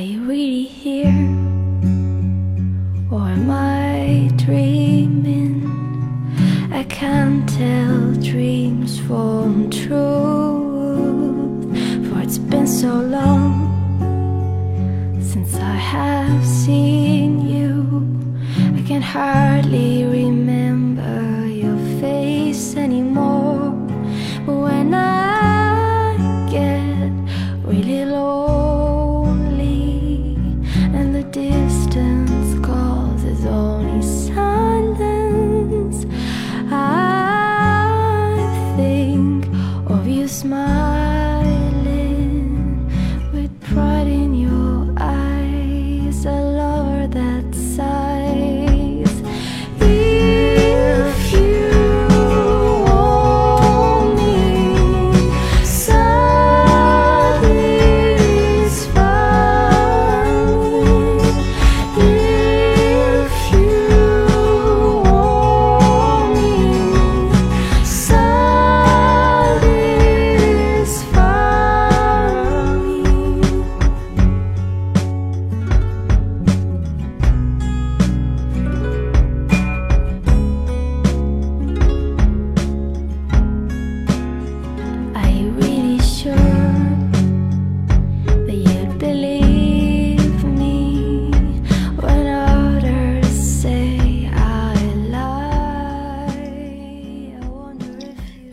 Are you really here? Or am I dreaming? I can't tell dreams from truth. For it's been so long since I have seen you. I can hardly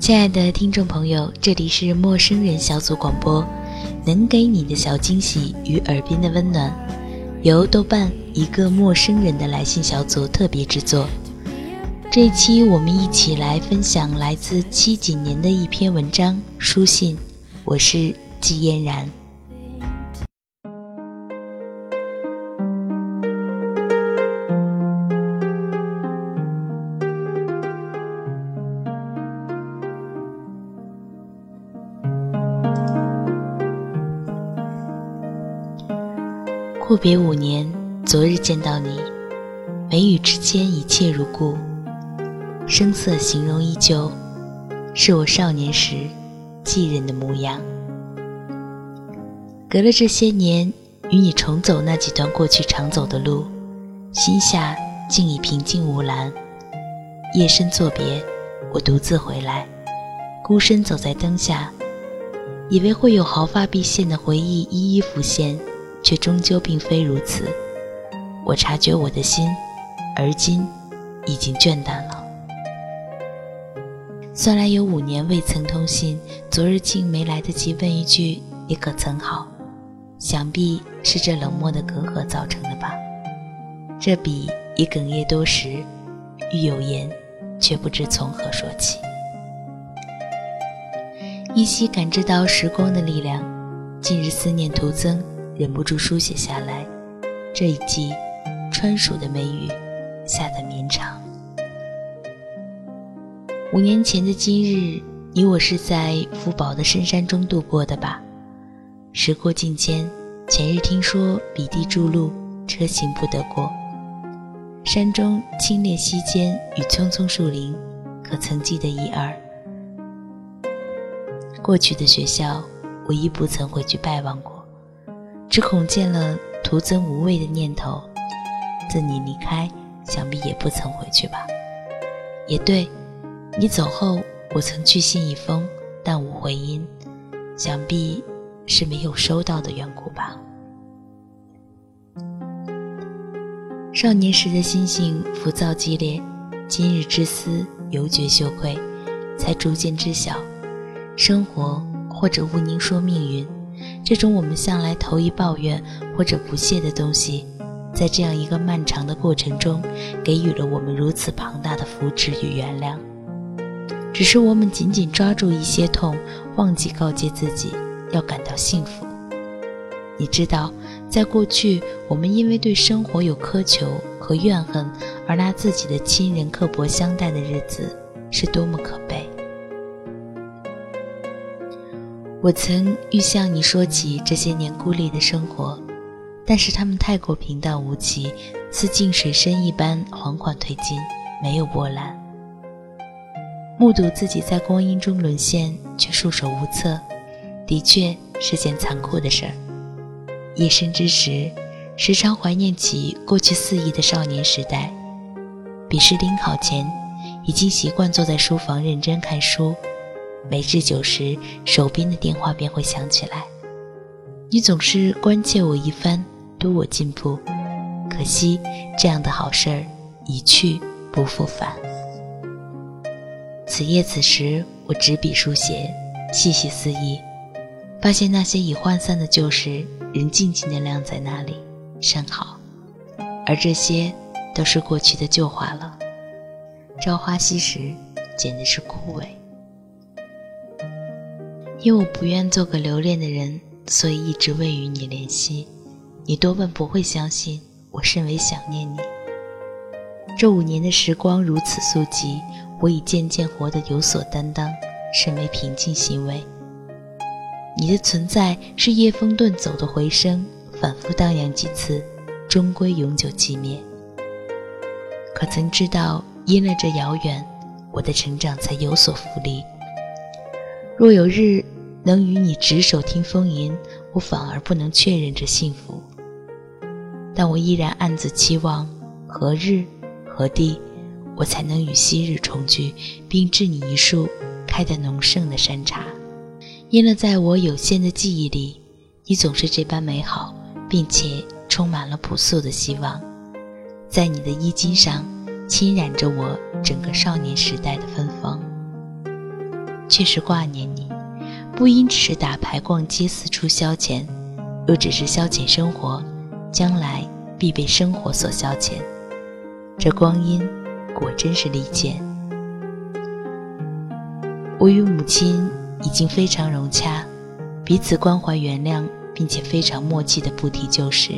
亲爱的听众朋友，这里是陌生人小组广播，能给你的小惊喜与耳边的温暖，由豆瓣一个陌生人的来信小组特别制作。这一期我们一起来分享来自七几年的一篇文章书信，我是季嫣然。阔别五年，昨日见到你，眉宇之间一切如故，声色形容依旧，是我少年时寄人的模样。隔了这些年，与你重走那几段过去常走的路，心下竟已平静无澜。夜深作别，我独自回来，孤身走在灯下，以为会有毫发毕现的回忆一一浮现。却终究并非如此。我察觉我的心，而今已经倦淡了。算来有五年未曾通信，昨日竟没来得及问一句“你可曾好”，想必是这冷漠的隔阂造成的吧。这笔已哽咽多时，欲有言，却不知从何说起。依稀感知到时光的力量，近日思念徒增。忍不住书写下来，这一季川蜀的梅雨下得绵长。五年前的今日，你我是在福宝的深山中度过的吧？时过境迁，前日听说彼地筑路，车行不得过。山中清冽溪间与葱葱树林，可曾记得一二？过去的学校，我亦不曾回去拜望过。只恐见了徒增无味的念头。自你离开，想必也不曾回去吧？也对，你走后，我曾去信一封，但无回音，想必是没有收到的缘故吧。少年时的心性浮躁激烈，今日之思犹觉羞愧，才逐渐知晓，生活或者勿宁说命运。这种我们向来投以抱怨或者不屑的东西，在这样一个漫长的过程中，给予了我们如此庞大的扶持与原谅。只是我们紧紧抓住一些痛，忘记告诫自己要感到幸福。你知道，在过去，我们因为对生活有苛求和怨恨，而拿自己的亲人刻薄相待的日子，是多么可悲。我曾欲向你说起这些年孤立的生活，但是他们太过平淡无奇，似静水深一般缓缓推进，没有波澜。目睹自己在光阴中沦陷，却束手无策，的确是件残酷的事儿。夜深之时，时常怀念起过去肆意的少年时代。笔试临考前，已经习惯坐在书房认真看书。每至九时，手边的电话便会响起来。你总是关切我一番，督我进步。可惜，这样的好事儿一去不复返。此夜此时，我执笔书写，细细思忆，发现那些已涣散的旧事，仍静静地晾在那里，甚好。而这些，都是过去的旧话了。朝花夕拾，简直是枯萎。因我不愿做个留恋的人，所以一直未与你联系。你多半不会相信，我甚为想念你。这五年的时光如此速疾，我已渐渐活得有所担当，甚为平静欣慰。你的存在是夜风遁走的回声，反复荡漾几次，终归永久寂灭。可曾知道，因了这遥远，我的成长才有所浮力。若有日能与你执手听风吟，我反而不能确认这幸福。但我依然暗自期望，何日何地，我才能与昔日重聚，并致你一束开得浓盛的山茶。因了在我有限的记忆里，你总是这般美好，并且充满了朴素的希望。在你的衣襟上，侵染着我整个少年时代的芬芳。确实挂念你，不因只是打牌、逛街、四处消遣，若只是消遣生活，将来必被生活所消遣。这光阴果真是利剑。我与母亲已经非常融洽，彼此关怀、原谅，并且非常默契的不提旧事，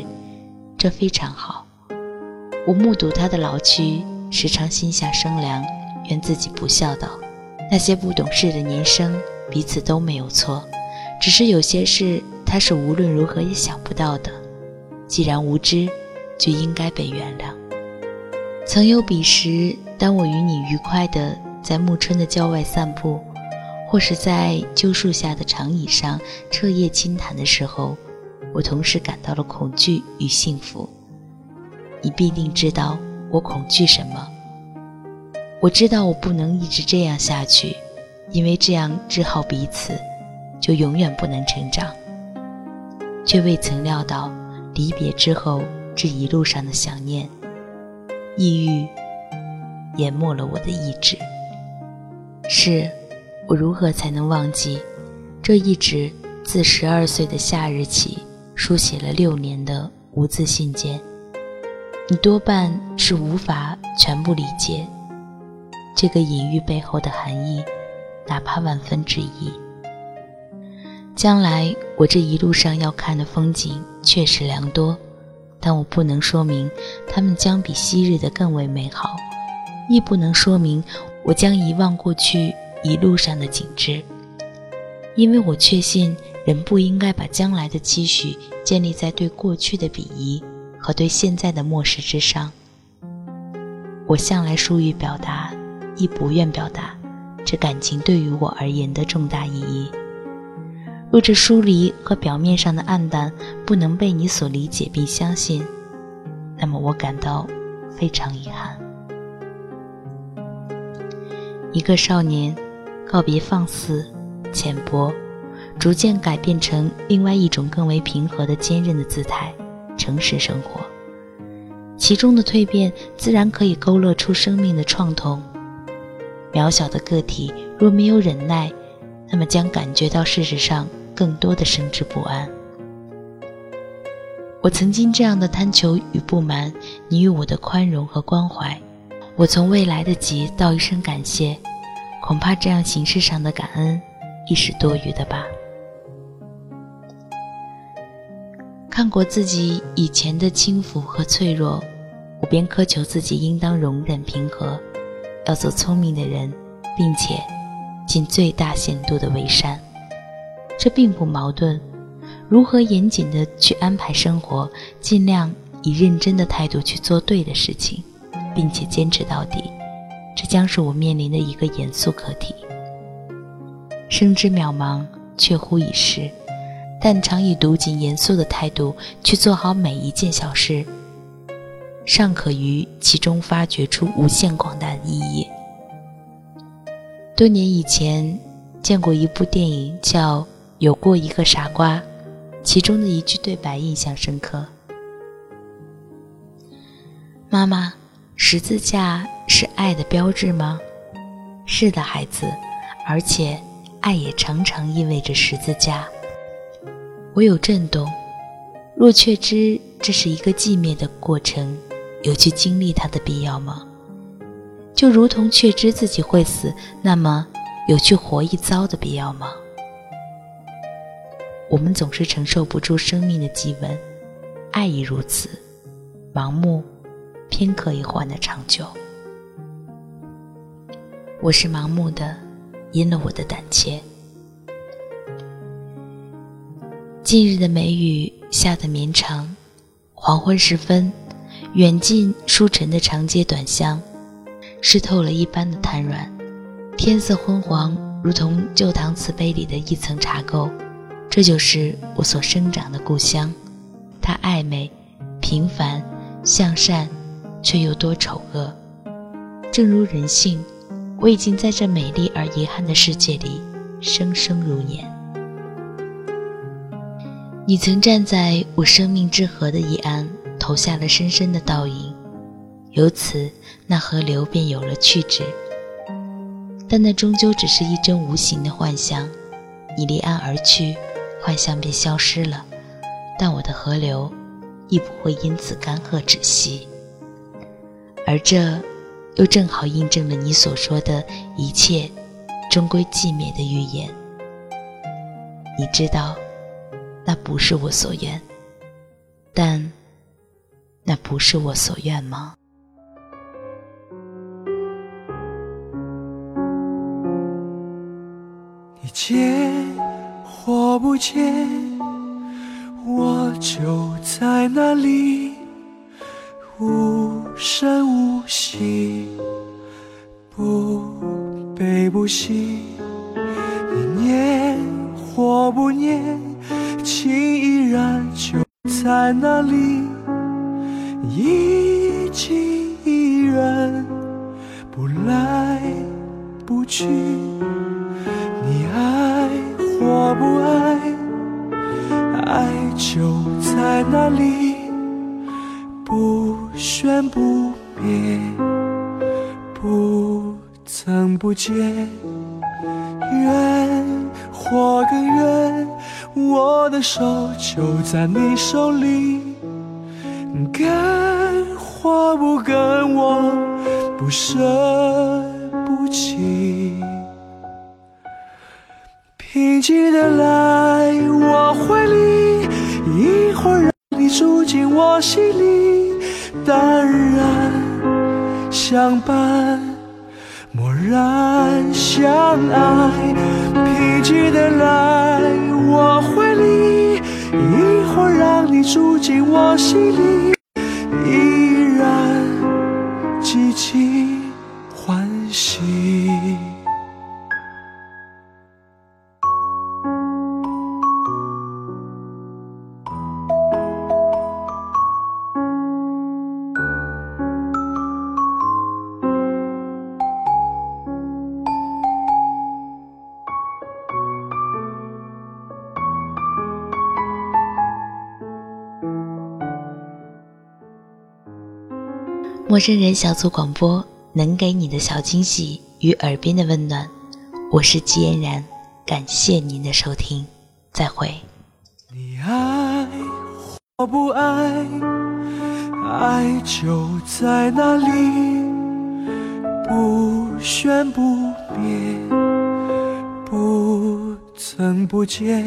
这非常好。我目睹她的老去，时常心下生凉，怨自己不孝道。那些不懂事的年生，彼此都没有错，只是有些事他是无论如何也想不到的。既然无知，就应该被原谅。曾有彼时，当我与你愉快地在暮春的郊外散步，或是在旧树下的长椅上彻夜轻谈的时候，我同时感到了恐惧与幸福。你必定知道我恐惧什么。我知道我不能一直这样下去，因为这样只好彼此，就永远不能成长。却未曾料到，离别之后这一路上的想念，抑郁淹没了我的意志。是，我如何才能忘记这一直自十二岁的夏日起书写了六年的无字信件？你多半是无法全部理解。这个隐喻背后的含义，哪怕万分之一。将来我这一路上要看的风景确实良多，但我不能说明它们将比昔日的更为美好，亦不能说明我将遗忘过去一路上的景致，因为我确信人不应该把将来的期许建立在对过去的鄙夷和对现在的漠视之上。我向来疏于表达。亦不愿表达这感情对于我而言的重大意义。若这疏离和表面上的暗淡不能被你所理解并相信，那么我感到非常遗憾。一个少年告别放肆、浅薄，逐渐改变成另外一种更为平和的坚韧的姿态，诚实生活。其中的蜕变自然可以勾勒出生命的创痛。渺小的个体若没有忍耐，那么将感觉到事实上更多的生之不安。我曾经这样的贪求与不满，你与我的宽容和关怀，我从未来得及道一声感谢，恐怕这样形式上的感恩亦是多余的吧。看过自己以前的轻浮和脆弱，我便苛求自己应当容忍平和。要做聪明的人，并且尽最大限度的为善，这并不矛盾。如何严谨的去安排生活，尽量以认真的态度去做对的事情，并且坚持到底，这将是我面临的一个严肃课题。生之渺茫，却乎已逝。但常以笃谨严肃的态度去做好每一件小事，尚可于其中发掘出无限广大的意义。多年以前见过一部电影，叫《有过一个傻瓜》，其中的一句对白印象深刻：“妈妈，十字架是爱的标志吗？”“是的，孩子，而且爱也常常意味着十字架。”我有震动，若确知这是一个寂灭的过程，有去经历它的必要吗？就如同确知自己会死，那么有去活一遭的必要吗？我们总是承受不住生命的激吻，爱亦如此，盲目，偏可以换得长久。我是盲目的，因了我的胆怯。近日的梅雨下得绵长，黄昏时分，远近疏沉的长街短巷，湿透了一般的瘫软，天色昏黄，如同旧唐瓷杯里的一层茶垢。这就是我所生长的故乡，它暧昧、平凡、向善，却又多丑恶。正如人性，我已经在这美丽而遗憾的世界里生生如年。你曾站在我生命之河的一岸，投下了深深的倒影，由此那河流便有了去止。但那终究只是一帧无形的幻象，你离岸而去，幻象便消失了，但我的河流亦不会因此干涸止息。而这，又正好印证了你所说的一切，终归寂灭的预言。你知道。那不是我所愿，但那不是我所愿吗？你见或不见，我就在那里，无声无息，不悲不喜。你念或不念。情依然就在那里，已经一人不来不去。你爱或不爱，爱就在那里，不喧不灭，不增不减，远或更远。我的手就在你手里，跟或不跟我不舍不弃。平静的来我怀里，一会儿让你住进我心里，淡然相伴，默然相爱。平静的来。我怀里，一会儿让你住进我心里，陌生人小组广播能给你的小惊喜与耳边的温暖，我是季嫣然，感谢您的收听，再会。你爱或不爱，爱就在那里，不宣不灭，不增不减，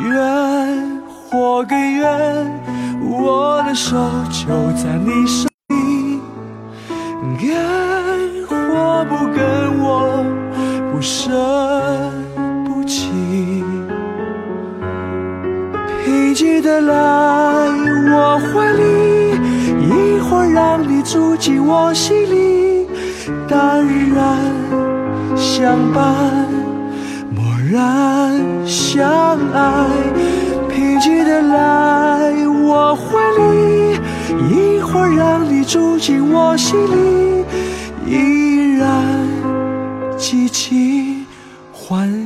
远或更远，我的手就在你手。该或不跟我不舍不弃疲倦的来我怀里一会儿让你住进我心里。淡然相伴默然相爱疲倦的来我怀里。会让你住进我心里，依然激情欢。